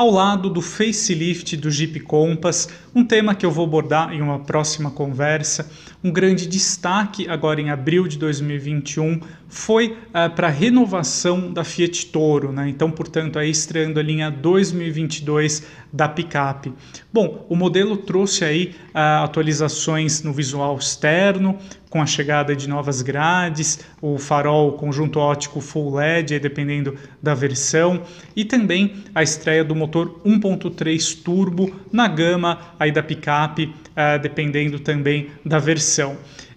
ao lado do facelift do Jeep Compass, um tema que eu vou abordar em uma próxima conversa. Um grande destaque agora em abril de 2021 foi uh, para a renovação da Fiat Toro, né? Então, portanto, aí estreando a linha 2022 da picape. Bom, o modelo trouxe aí uh, atualizações no visual externo, com a chegada de novas grades, o farol conjunto ótico full LED, dependendo da versão, e também a estreia do motor 1.3 turbo na gama aí da picape, uh, dependendo também da versão.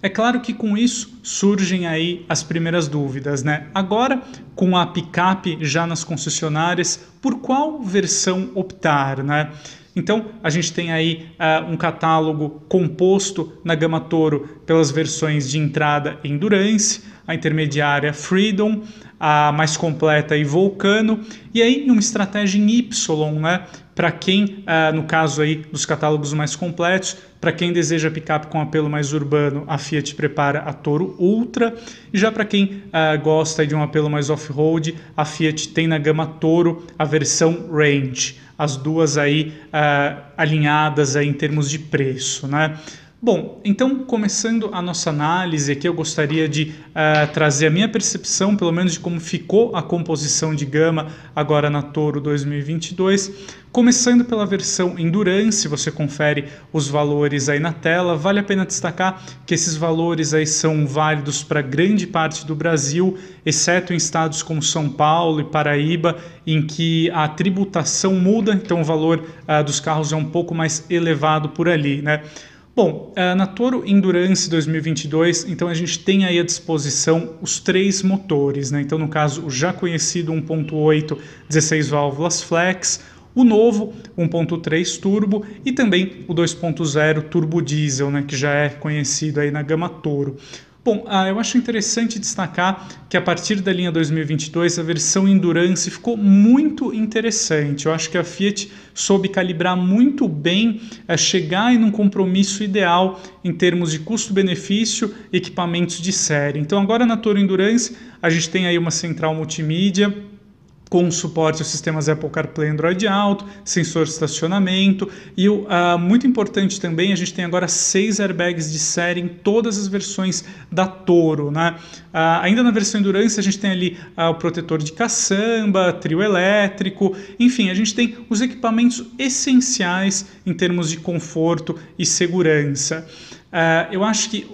É claro que com isso surgem aí as primeiras dúvidas, né? Agora, com a picape já nas concessionárias, por qual versão optar, né? Então, a gente tem aí uh, um catálogo composto na gama Toro pelas versões de entrada Endurance, a intermediária Freedom, a mais completa e Vulcano, e aí uma estratégia em Y, né? Para quem, uh, no caso aí dos catálogos mais completos, para quem deseja picape com apelo mais urbano, a Fiat prepara a Toro Ultra, e já para quem uh, gosta de um apelo mais off-road, a Fiat tem na gama Toro a versão Range as duas aí uh, alinhadas em termos de preço, né? Bom, então começando a nossa análise aqui, eu gostaria de uh, trazer a minha percepção, pelo menos de como ficou a composição de gama agora na Toro 2022. Começando pela versão Endurance, você confere os valores aí na tela. Vale a pena destacar que esses valores aí são válidos para grande parte do Brasil, exceto em estados como São Paulo e Paraíba, em que a tributação muda, então o valor uh, dos carros é um pouco mais elevado por ali, né? Bom, eh, na Toro Endurance 2022, então a gente tem aí à disposição os três motores, né? Então, no caso, o já conhecido 1.8 16 válvulas flex, o novo 1.3 turbo e também o 2.0 turbo diesel, né, que já é conhecido aí na gama Toro. Bom, ah, eu acho interessante destacar que a partir da linha 2022 a versão Endurance ficou muito interessante. Eu acho que a Fiat soube calibrar muito bem, é, chegar em um compromisso ideal em termos de custo-benefício, equipamentos de série. Então agora na Toro Endurance a gente tem aí uma central multimídia com suporte aos sistemas Apple CarPlay Android Auto, sensor de estacionamento e uh, muito importante também, a gente tem agora seis airbags de série em todas as versões da Toro. Né? Uh, ainda na versão Endurance a gente tem ali uh, o protetor de caçamba, trio elétrico, enfim, a gente tem os equipamentos essenciais em termos de conforto e segurança. Uh, eu acho que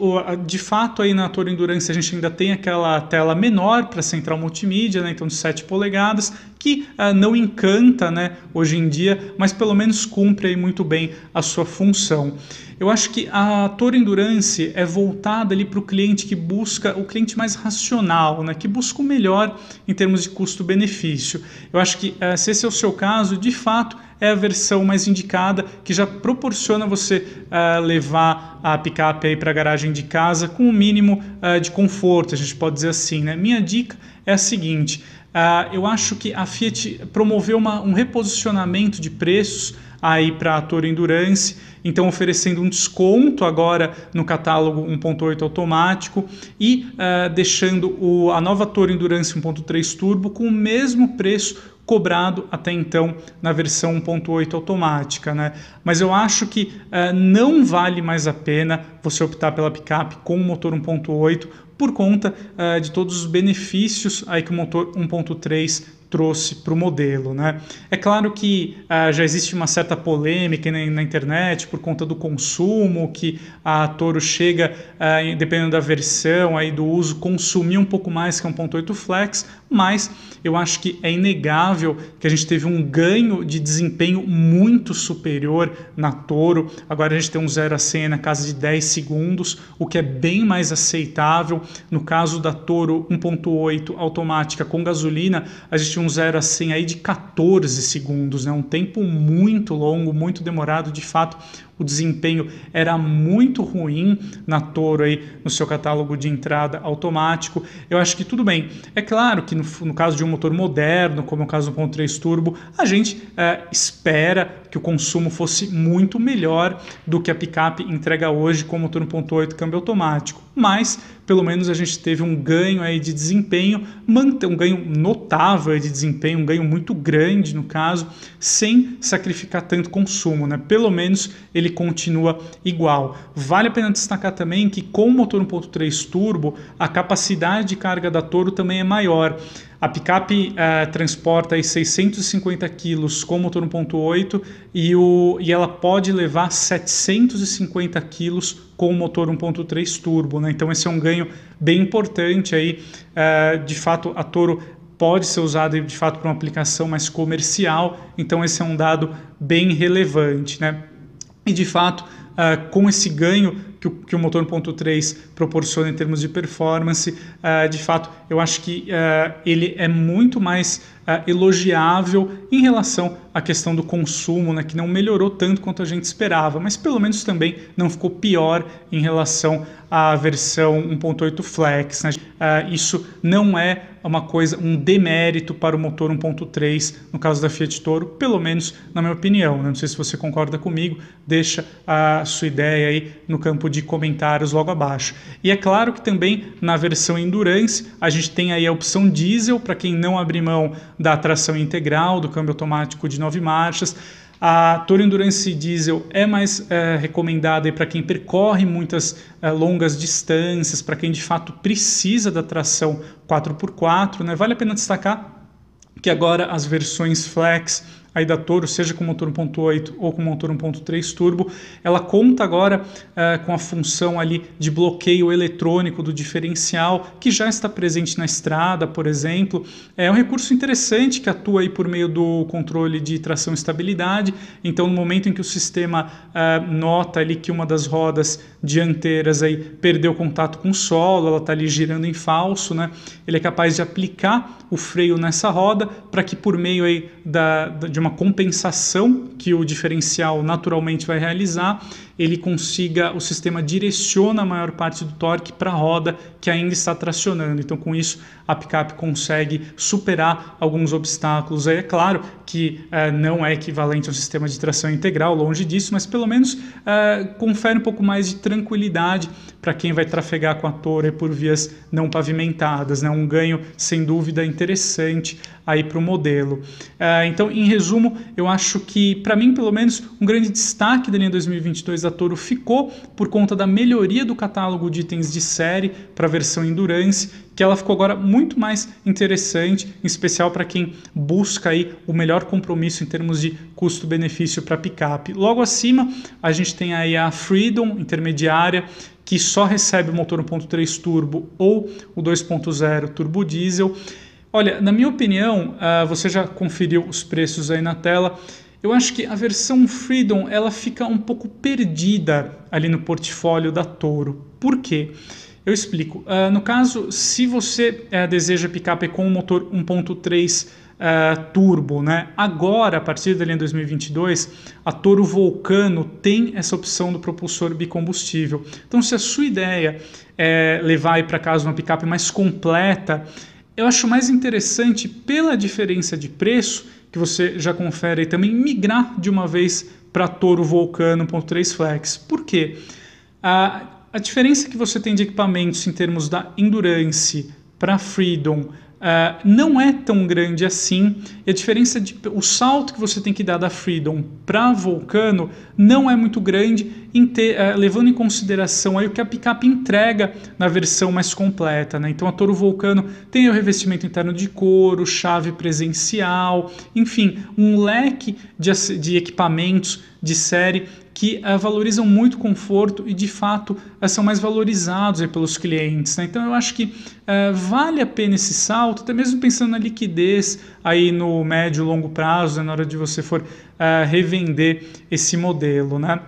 de fato aí na Toro Endurance a gente ainda tem aquela tela menor para central multimídia, né, então de 7 polegadas, que uh, não encanta né, hoje em dia, mas pelo menos cumpre muito bem a sua função. Eu acho que a Toro Endurance é voltada ali para o cliente que busca o cliente mais racional, né, que busca o melhor em termos de custo-benefício. Eu acho que uh, se esse é o seu caso, de fato é a versão mais indicada que já proporciona você uh, levar a picape para a garagem de casa com o um mínimo uh, de conforto, a gente pode dizer assim. Né? Minha dica é a seguinte: uh, eu acho que a Fiat promoveu uma, um reposicionamento de preços aí para a Toro Endurance, então oferecendo um desconto agora no catálogo 1.8 automático e uh, deixando o, a nova Toro Endurance 1.3 Turbo com o mesmo preço cobrado até então na versão 1.8 automática, né? Mas eu acho que uh, não vale mais a pena você optar pela picape com o motor 1.8 por conta uh, de todos os benefícios aí que o motor 1.3 trouxe para o modelo. Né? É claro que uh, já existe uma certa polêmica na, na, internet por conta do consumo, que a Toro chega, uh, dependendo da versão aí do uso, consumir um pouco mais que um 1.8 Flex, mas eu acho que é inegável que a gente teve um ganho de desempenho muito superior na Toro. Agora a gente tem um 0 a 100 na casa de 10 segundos, o que é bem mais aceitável. No caso da Toro 1.8 automática com gasolina, a gente um 0 a 100 aí de 14 segundos, né? um tempo muito longo, muito demorado, de fato, o desempenho era muito ruim na Toro aí no seu catálogo de entrada automático. Eu acho que tudo bem. É claro que no, no caso de um motor moderno, como é o caso do 1.3 turbo, a gente é, espera que o consumo fosse muito melhor do que a picape entrega hoje com motor 1.8 câmbio automático. Mas pelo menos a gente teve um ganho aí de desempenho, um ganho notável de desempenho, um ganho muito grande no caso, sem sacrificar tanto consumo, né? Pelo menos ele continua igual. Vale a pena destacar também que com o motor 1.3 turbo, a capacidade de carga da Toro também é maior. A picape uh, transporta aí 650 quilos com motor 1.8 e, o, e ela pode levar 750 quilos com o motor 1.3 turbo. Né? Então esse é um ganho bem importante aí. Uh, de fato, a Toro pode ser usada de fato para uma aplicação mais comercial. Então esse é um dado bem relevante. Né? E de fato, uh, com esse ganho que o, que o motor 1.3 proporciona em termos de performance, uh, de fato, eu acho que uh, ele é muito mais elogiável em relação à questão do consumo, né, que não melhorou tanto quanto a gente esperava, mas pelo menos também não ficou pior em relação à versão 1.8 Flex. Né? isso não é uma coisa, um demérito para o motor 1.3 no caso da Fiat Toro, pelo menos na minha opinião. Né? Não sei se você concorda comigo, deixa a sua ideia aí no campo de comentários logo abaixo. E é claro que também na versão Endurance a gente tem aí a opção diesel para quem não abrir mão da tração integral, do câmbio automático de nove marchas. A Toro Endurance Diesel é mais é, recomendada para quem percorre muitas é, longas distâncias, para quem de fato precisa da tração 4x4. Né? Vale a pena destacar que agora as versões Flex aí da Toro, seja com motor 1.8 ou com motor 1.3 turbo, ela conta agora uh, com a função ali de bloqueio eletrônico do diferencial, que já está presente na estrada, por exemplo. É um recurso interessante que atua aí por meio do controle de tração e estabilidade. Então, no momento em que o sistema uh, nota ali que uma das rodas dianteiras aí perdeu contato com o solo, ela está ali girando em falso, né? Ele é capaz de aplicar o freio nessa roda para que por meio aí da, da de uma compensação que o diferencial naturalmente vai realizar, ele consiga, o sistema direciona a maior parte do torque para a roda que ainda está tracionando. Então, com isso, a picape consegue superar alguns obstáculos. É claro que uh, não é equivalente ao sistema de tração integral, longe disso, mas pelo menos uh, confere um pouco mais de tranquilidade para quem vai trafegar com a Toro por vias não pavimentadas. Né? Um ganho, sem dúvida, interessante aí para o modelo. Uh, então, em resumo, eu acho que, para mim, pelo menos, um grande destaque da linha 2022 da Toro ficou por conta da melhoria do catálogo de itens de série para a versão Endurance, que ela ficou agora muito mais interessante, em especial para quem busca aí o melhor compromisso em termos de custo-benefício para picape. Logo acima, a gente tem aí a Freedom intermediária, que só recebe o motor 1.3 turbo ou o 2.0 turbo diesel. Olha, na minha opinião, uh, você já conferiu os preços aí na tela. Eu acho que a versão Freedom ela fica um pouco perdida ali no portfólio da Toro. Por quê? Eu explico. Uh, no caso, se você uh, deseja picape com motor 1.3 uh, eh, turbo, né? agora, a partir da linha 2022, a Toro Vulcano tem essa opção do propulsor bicombustível. Então, se a sua ideia é levar para casa uma picape mais completa, eu acho mais interessante, pela diferença de preço, que você já confere aí também, migrar de uma vez para Toro Vulcano 1.3 Flex. Por quê? A, a diferença que você tem de equipamentos em termos da Endurance para Freedom Uh, não é tão grande assim. E a diferença de o salto que você tem que dar da Freedom para Vulcano não é muito grande, em ter, uh, levando em consideração aí o que a picape entrega na versão mais completa. Né? Então a Toro Vulcano tem o revestimento interno de couro, chave presencial, enfim, um leque de, de equipamentos de série que uh, valorizam muito conforto e de fato uh, são mais valorizados pelos clientes. Né? Então eu acho que uh, vale a pena esse salto, até mesmo pensando na liquidez aí no médio e longo prazo, né, na hora de você for revender esse modelo. Né?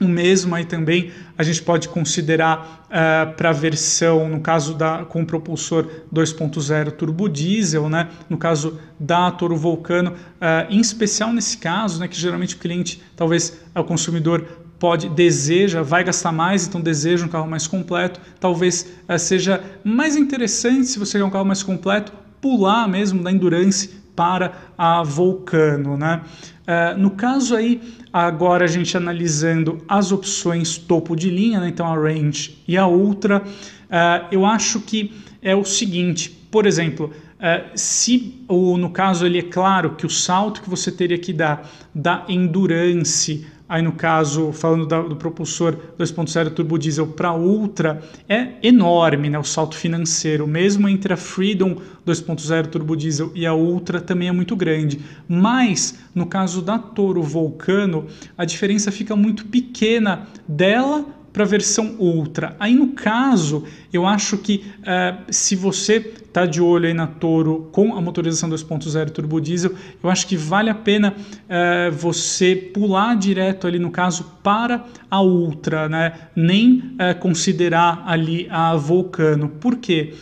O mesmo aí também a gente pode considerar uh, para a versão, no caso da com propulsor 2.0 turbo diesel, né? no caso da Toro Vulcano, uh, em especial nesse caso, né, que geralmente o cliente, talvez o consumidor pode deseja, vai gastar mais, então deseja um carro mais completo. Talvez uh, seja mais interessante se você quer um carro mais completo pular mesmo da Endurance para a Vulcano, né? Uh, no caso aí, agora a gente analisando as opções topo de linha, né? então a Range e a Ultra, uh, eu acho que é o seguinte, por exemplo, Uh, se ou no caso ele é claro que o salto que você teria que dar da endurance aí no caso, falando da, do propulsor 2.0 turbo diesel para Ultra, é enorme, né, o salto financeiro, mesmo entre a Freedom 2.0 turbo diesel e a Ultra também é muito grande, mas no caso da Toro Vulcano, a diferença fica muito pequena dela para a versão Ultra. Aí no caso, eu acho que uh, se você está de olho aí na Toro com a motorização 2.0 turbo diesel, eu acho que vale a pena uh, você pular direto ali no caso para a Ultra, né? Nem uh, considerar ali a Vulcano. Por quê?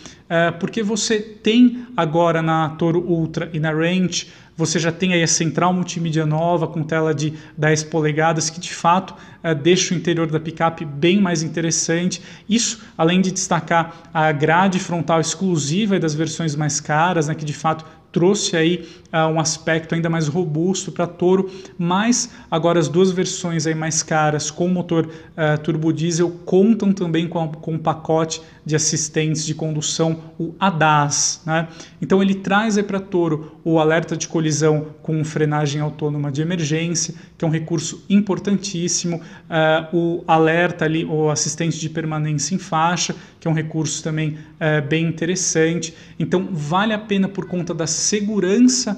porque você tem agora na Toro Ultra e na Range você já tem aí a central multimídia nova com tela de 10 polegadas que de fato uh, deixa o interior da picape bem mais interessante. Isso além de destacar a grade frontal exclusiva das versões mais caras, né, que de fato trouxe aí um aspecto ainda mais robusto para Toro, mas agora as duas versões aí mais caras com motor uh, turbo diesel contam também com, com um pacote de assistentes de condução, o ADAS. Né? Então ele traz para Toro o alerta de colisão com frenagem autônoma de emergência, que é um recurso importantíssimo, uh, o alerta ali, o assistente de permanência em faixa, que é um recurso também bem interessante. Então vale a pena por conta das segurança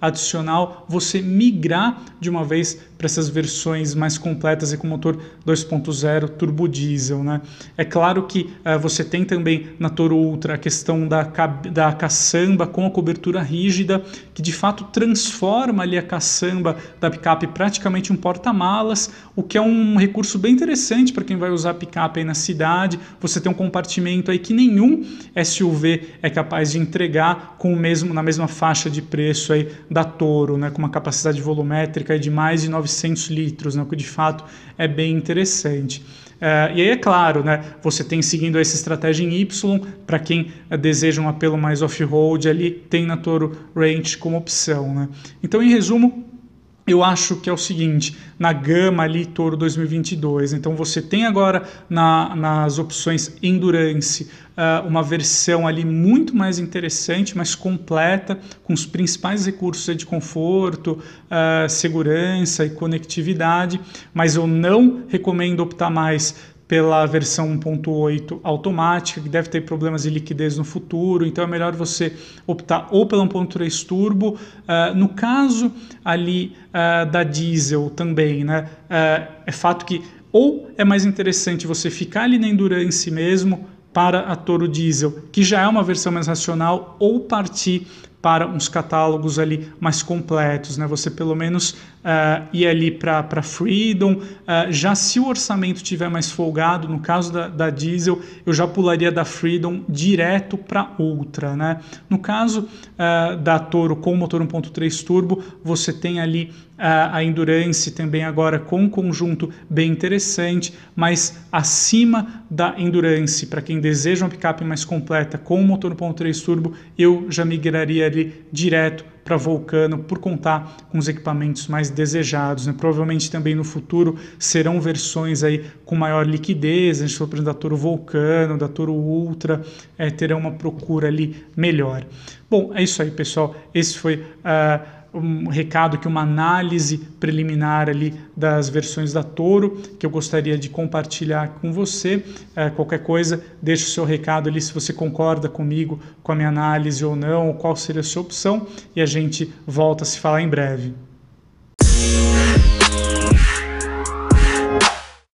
adicional você migrar de uma vez para essas versões mais completas e com motor 2.0 turbo diesel. Né? É claro que uh, você tem também na Toro Ultra a questão da, da caçamba com a cobertura rígida, que de fato transforma ali a caçamba da picape praticamente um porta-malas, o que é um recurso bem interessante para quem vai usar picape aí na cidade. Você tem um compartimento aí que nenhum SUV é capaz de entregar com o mesmo na mesma faixa de preço aí da Toro, né, com uma capacidade volumétrica de mais de 900 litros, né, o que de fato é bem interessante. Uh, e aí, é claro, né, você tem seguindo essa estratégia em Y, para quem uh, deseja um apelo mais off-road ali, tem na Toro Range como opção. Né? Então, em resumo, eu acho que é o seguinte, na gama ali Toro 2022, então você tem agora na, nas opções Endurance uh, uma versão ali muito mais interessante, mais completa, com os principais recursos de conforto, uh, segurança e conectividade, mas eu não recomendo optar mais pela versão 1.8 automática, que deve ter problemas de liquidez no futuro, então é melhor você optar ou pela 1.3 turbo. Uh, no caso ali uh, da diesel também, né, uh, é fato que ou é mais interessante você ficar ali na Endurance mesmo, para a Toro Diesel, que já é uma versão mais racional, ou partir para uns catálogos ali mais completos, né? Você pelo menos uh, ir ali para Freedom, uh, já se o orçamento tiver mais folgado, no caso da, da Diesel, eu já pularia da Freedom direto para Ultra, né? No caso uh, da Toro com motor 1.3 turbo, você tem ali a Endurance também agora com um conjunto bem interessante, mas acima da Endurance, para quem deseja uma picape mais completa com motor 1.3 turbo, eu já migraria ali direto para Vulcano por contar com os equipamentos mais desejados. Né? Provavelmente também no futuro serão versões aí com maior liquidez, a gente falou da Toro Vulcano, da Toro Ultra, é, terão uma procura ali melhor. Bom, é isso aí pessoal, esse foi... Uh, um recado que uma análise preliminar ali das versões da Toro que eu gostaria de compartilhar com você. É, qualquer coisa, deixe o seu recado ali se você concorda comigo com a minha análise ou não, qual seria a sua opção e a gente volta a se falar em breve.